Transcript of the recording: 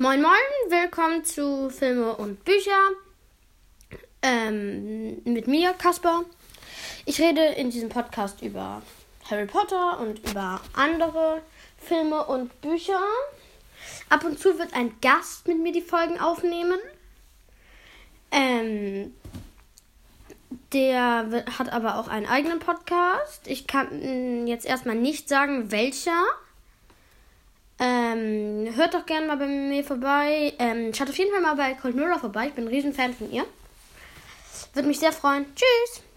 Moin Moin, willkommen zu Filme und Bücher ähm, mit mir, Kasper. Ich rede in diesem Podcast über Harry Potter und über andere Filme und Bücher. Ab und zu wird ein Gast mit mir die Folgen aufnehmen. Ähm, der hat aber auch einen eigenen Podcast. Ich kann jetzt erstmal nicht sagen, welcher. Ähm, hört doch gerne mal bei mir vorbei. Ähm, schaut auf jeden Fall mal bei Cold Mirror vorbei. Ich bin ein Riesenfan von ihr. Würde mich sehr freuen. Tschüss!